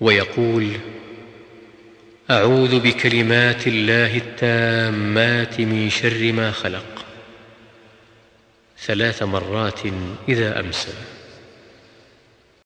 ويقول أعوذ بكلمات الله التامات من شر ما خلق. ثلاث مرات إذا أمسى.